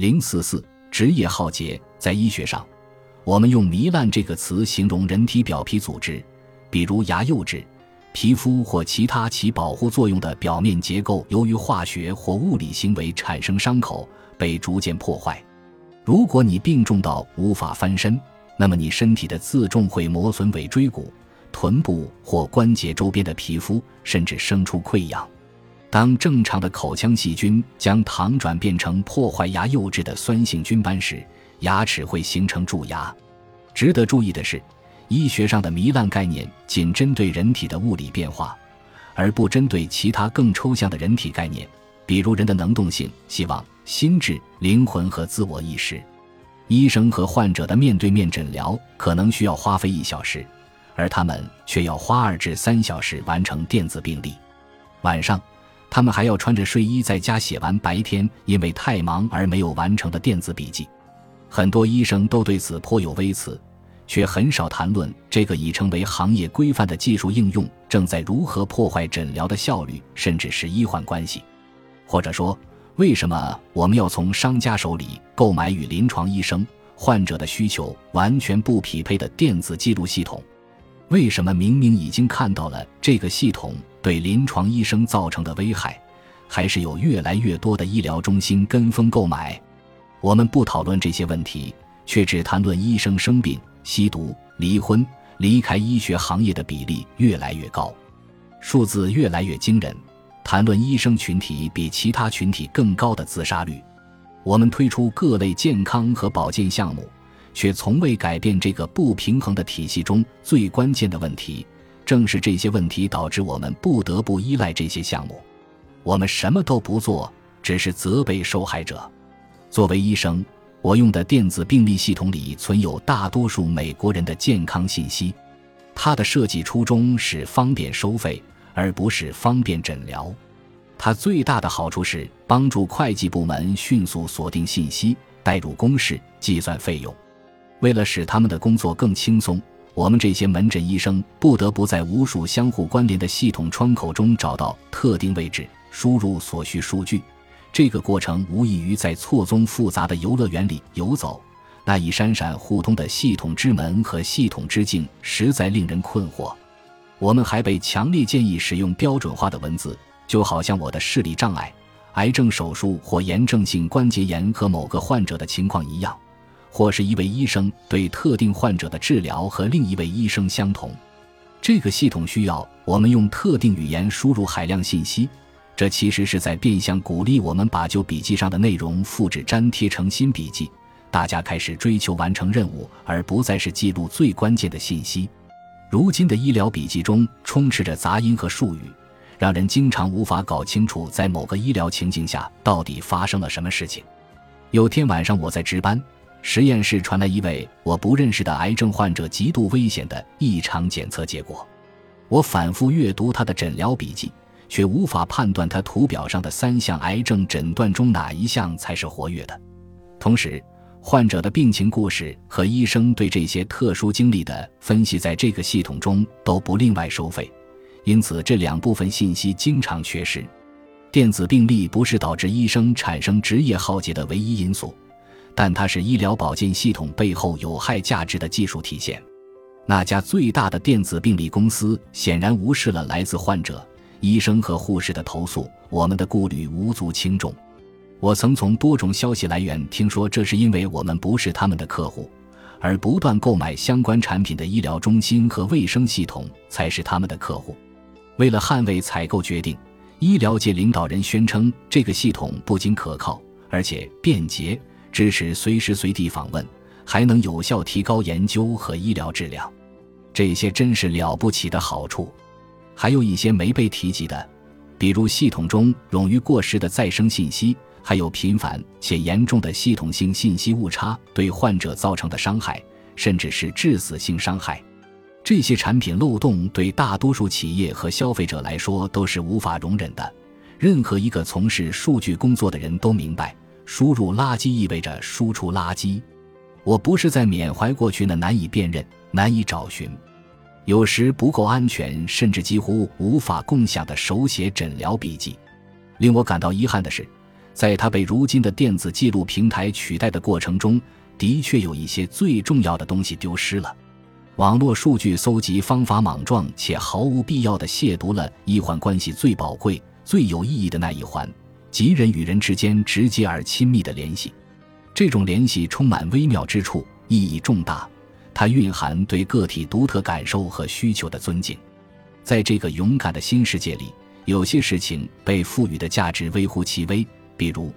零四四职业浩劫，在医学上，我们用糜烂这个词形容人体表皮组织，比如牙釉质、皮肤或其他起保护作用的表面结构，由于化学或物理行为产生伤口，被逐渐破坏。如果你病重到无法翻身，那么你身体的自重会磨损尾椎骨、臀部或关节周边的皮肤，甚至生出溃疡。当正常的口腔细菌将糖转变成破坏牙釉质的酸性菌斑时，牙齿会形成蛀牙。值得注意的是，医学上的糜烂概念仅针对人体的物理变化，而不针对其他更抽象的人体概念，比如人的能动性、希望、心智、灵魂和自我意识。医生和患者的面对面诊疗可能需要花费一小时，而他们却要花二至三小时完成电子病历。晚上。他们还要穿着睡衣在家写完白天因为太忙而没有完成的电子笔记，很多医生都对此颇有微词，却很少谈论这个已成为行业规范的技术应用正在如何破坏诊疗的效率，甚至是医患关系。或者说，为什么我们要从商家手里购买与临床医生、患者的需求完全不匹配的电子记录系统？为什么明明已经看到了这个系统？对临床医生造成的危害，还是有越来越多的医疗中心跟风购买。我们不讨论这些问题，却只谈论医生生病、吸毒、离婚、离开医学行业的比例越来越高，数字越来越惊人。谈论医生群体比其他群体更高的自杀率。我们推出各类健康和保健项目，却从未改变这个不平衡的体系中最关键的问题。正是这些问题导致我们不得不依赖这些项目。我们什么都不做，只是责备受害者。作为医生，我用的电子病历系统里存有大多数美国人的健康信息。它的设计初衷是方便收费，而不是方便诊疗。它最大的好处是帮助会计部门迅速锁定信息、代入公式、计算费用。为了使他们的工作更轻松。我们这些门诊医生不得不在无数相互关联的系统窗口中找到特定位置，输入所需数据。这个过程无异于在错综复杂的游乐园里游走。那一闪闪互通的系统之门和系统之境实在令人困惑。我们还被强烈建议使用标准化的文字，就好像我的视力障碍、癌症手术或炎症性关节炎和某个患者的情况一样。或是一位医生对特定患者的治疗和另一位医生相同，这个系统需要我们用特定语言输入海量信息，这其实是在变相鼓励我们把旧笔记上的内容复制粘贴成新笔记。大家开始追求完成任务，而不再是记录最关键的信息。如今的医疗笔记中充斥着杂音和术语，让人经常无法搞清楚在某个医疗情境下到底发生了什么事情。有天晚上我在值班。实验室传来一位我不认识的癌症患者极度危险的异常检测结果。我反复阅读他的诊疗笔记，却无法判断他图表上的三项癌症诊断中哪一项才是活跃的。同时，患者的病情故事和医生对这些特殊经历的分析在这个系统中都不另外收费，因此这两部分信息经常缺失。电子病历不是导致医生产生职业浩劫的唯一因素。但它是医疗保健系统背后有害价值的技术体现。那家最大的电子病历公司显然无视了来自患者、医生和护士的投诉，我们的顾虑无足轻重。我曾从多种消息来源听说，这是因为我们不是他们的客户，而不断购买相关产品的医疗中心和卫生系统才是他们的客户。为了捍卫采购决定，医疗界领导人宣称，这个系统不仅可靠，而且便捷。支持随时随地访问，还能有效提高研究和医疗质量，这些真是了不起的好处。还有一些没被提及的，比如系统中冗余过时的再生信息，还有频繁且严重的系统性信息误差对患者造成的伤害，甚至是致死性伤害。这些产品漏洞对大多数企业和消费者来说都是无法容忍的。任何一个从事数据工作的人都明白。输入垃圾意味着输出垃圾。我不是在缅怀过去那难以辨认、难以找寻、有时不够安全，甚至几乎无法共享的手写诊疗笔记。令我感到遗憾的是，在它被如今的电子记录平台取代的过程中，的确有一些最重要的东西丢失了。网络数据搜集方法莽撞且毫无必要地亵渎了医患关系最宝贵、最有意义的那一环，即人与人之间直接而亲密的联系。这种联系充满微妙之处，意义重大。它蕴含对个体独特感受和需求的尊敬。在这个勇敢的新世界里，有些事情被赋予的价值微乎其微，比如。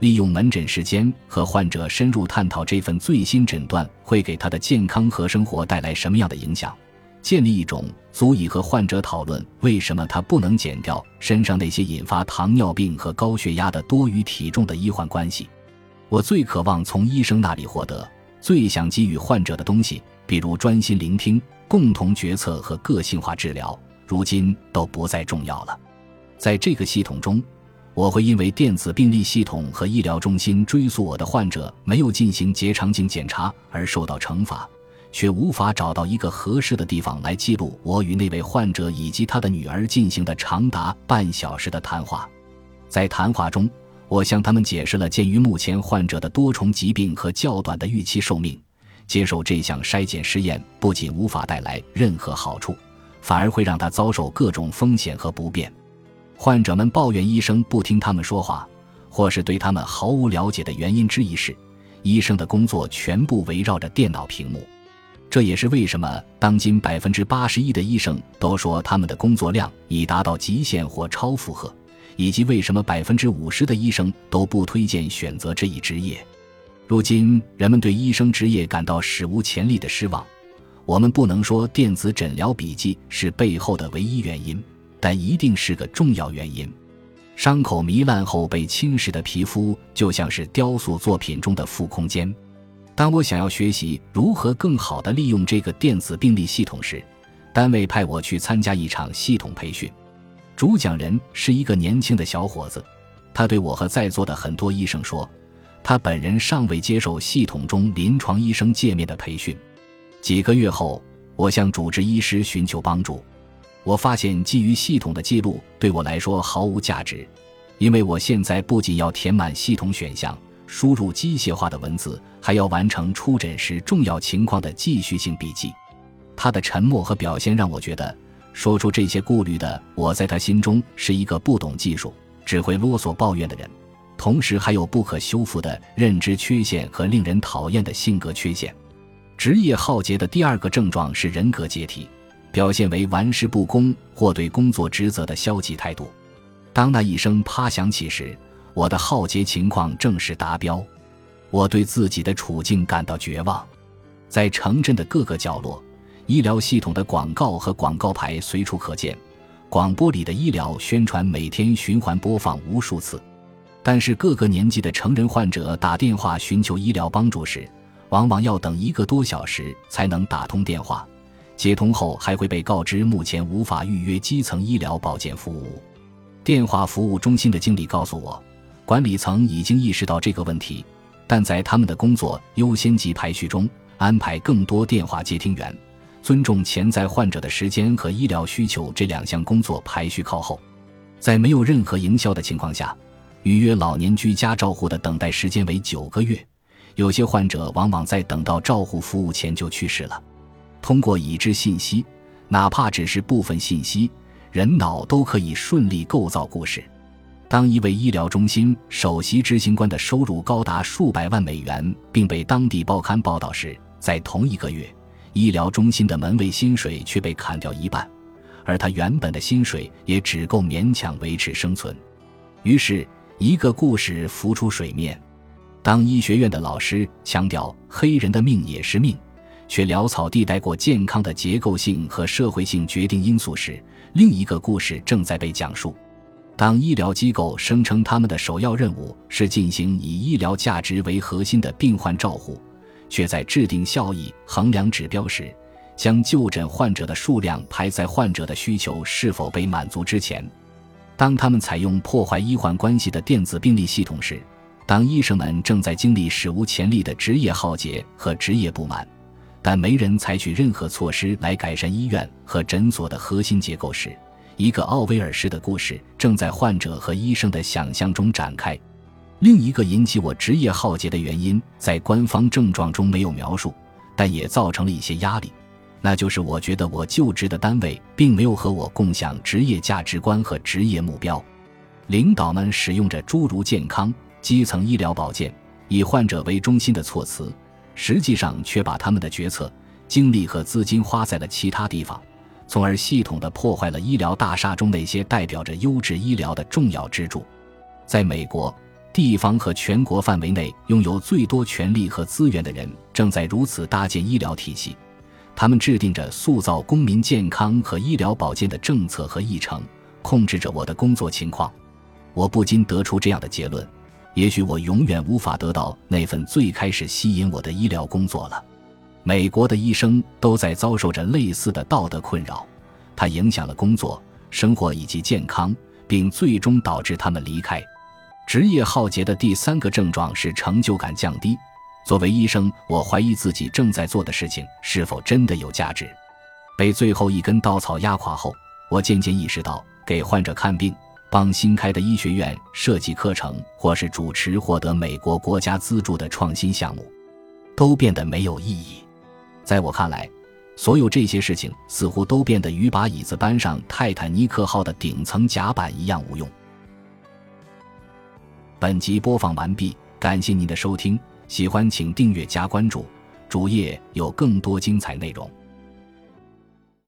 利用门诊时间和患者深入探讨这份最新诊断会给他的健康和生活带来什么样的影响，建立一种足以和患者讨论为什么他不能减掉身上那些引发糖尿病和高血压的多余体重的医患关系。我最渴望从医生那里获得、最想给予患者的东西，比如专心聆听、共同决策和个性化治疗，如今都不再重要了。在这个系统中。我会因为电子病历系统和医疗中心追溯我的患者没有进行结肠镜检查而受到惩罚，却无法找到一个合适的地方来记录我与那位患者以及他的女儿进行的长达半小时的谈话。在谈话中，我向他们解释了鉴于目前患者的多重疾病和较短的预期寿命，接受这项筛检试验不仅无法带来任何好处，反而会让他遭受各种风险和不便。患者们抱怨医生不听他们说话，或是对他们毫无了解的原因之一是，医生的工作全部围绕着电脑屏幕。这也是为什么当今百分之八十一的医生都说他们的工作量已达到极限或超负荷，以及为什么百分之五十的医生都不推荐选择这一职业。如今，人们对医生职业感到史无前例的失望。我们不能说电子诊疗笔记是背后的唯一原因。但一定是个重要原因。伤口糜烂后被侵蚀的皮肤就像是雕塑作品中的负空间。当我想要学习如何更好地利用这个电子病历系统时，单位派我去参加一场系统培训。主讲人是一个年轻的小伙子，他对我和在座的很多医生说，他本人尚未接受系统中临床医生界面的培训。几个月后，我向主治医师寻求帮助。我发现基于系统的记录对我来说毫无价值，因为我现在不仅要填满系统选项、输入机械化的文字，还要完成出诊时重要情况的继续性笔记。他的沉默和表现让我觉得，说出这些顾虑的我在他心中是一个不懂技术、只会啰嗦抱怨的人，同时还有不可修复的认知缺陷和令人讨厌的性格缺陷。职业浩劫的第二个症状是人格解体。表现为玩世不恭或对工作职责的消极态度。当那一声啪响起时，我的浩劫情况正式达标。我对自己的处境感到绝望。在城镇的各个角落，医疗系统的广告和广告牌随处可见，广播里的医疗宣传每天循环播放无数次。但是，各个年纪的成人患者打电话寻求医疗帮助时，往往要等一个多小时才能打通电话。接通后还会被告知目前无法预约基层医疗保健服务。电话服务中心的经理告诉我，管理层已经意识到这个问题，但在他们的工作优先级排序中安排更多电话接听员，尊重潜在患者的时间和医疗需求这两项工作排序靠后。在没有任何营销的情况下，预约老年居家照护的等待时间为九个月，有些患者往往在等到照护服务前就去世了。通过已知信息，哪怕只是部分信息，人脑都可以顺利构造故事。当一位医疗中心首席执行官的收入高达数百万美元，并被当地报刊报道时，在同一个月，医疗中心的门卫薪水却被砍掉一半，而他原本的薪水也只够勉强维持生存。于是，一个故事浮出水面：当医学院的老师强调“黑人的命也是命”。却潦草地带过健康的结构性和社会性决定因素时，另一个故事正在被讲述。当医疗机构声称他们的首要任务是进行以医疗价值为核心的病患照护，却在制定效益衡量指标时，将就诊患者的数量排在患者的需求是否被满足之前；当他们采用破坏医患关系的电子病历系统时，当医生们正在经历史无前例的职业浩劫和职业不满。但没人采取任何措施来改善医院和诊所的核心结构时，一个奥威尔式的故事正在患者和医生的想象中展开。另一个引起我职业浩劫的原因，在官方症状中没有描述，但也造成了一些压力，那就是我觉得我就职的单位并没有和我共享职业价值观和职业目标。领导们使用着诸如健康、基层医疗保健、以患者为中心的措辞，实际上却把他们的决策、精力和资金花在了其他地方，从而系统地破坏了医疗大厦中那些代表着优质医疗的重要支柱。在美国，地方和全国范围内拥有最多权力和资源的人正在如此搭建医疗体系，他们制定着塑造公民健康和医疗保健的政策和议程，控制着我的工作情况。我不禁得出这样的结论：也许我永远无法得到那份最开始吸引我的医疗工作了。美国的医生都在遭受着类似的道德困扰，它影响了工作、生活以及健康，并最终导致他们离开。职业浩劫的第三个症状是成就感降低。作为医生，我怀疑自己正在做的事情是否真的有价值。被最后一根稻草压垮后，我渐渐意识到，给患者看病。帮新开的医学院设计课程，或是主持获得美国国家资助的创新项目，都变得没有意义。在我看来，所有这些事情似乎都变得与把椅子搬上泰坦尼克号的顶层甲板一样无用。本集播放完毕，感谢您的收听，喜欢请订阅加关注，主页有更多精彩内容。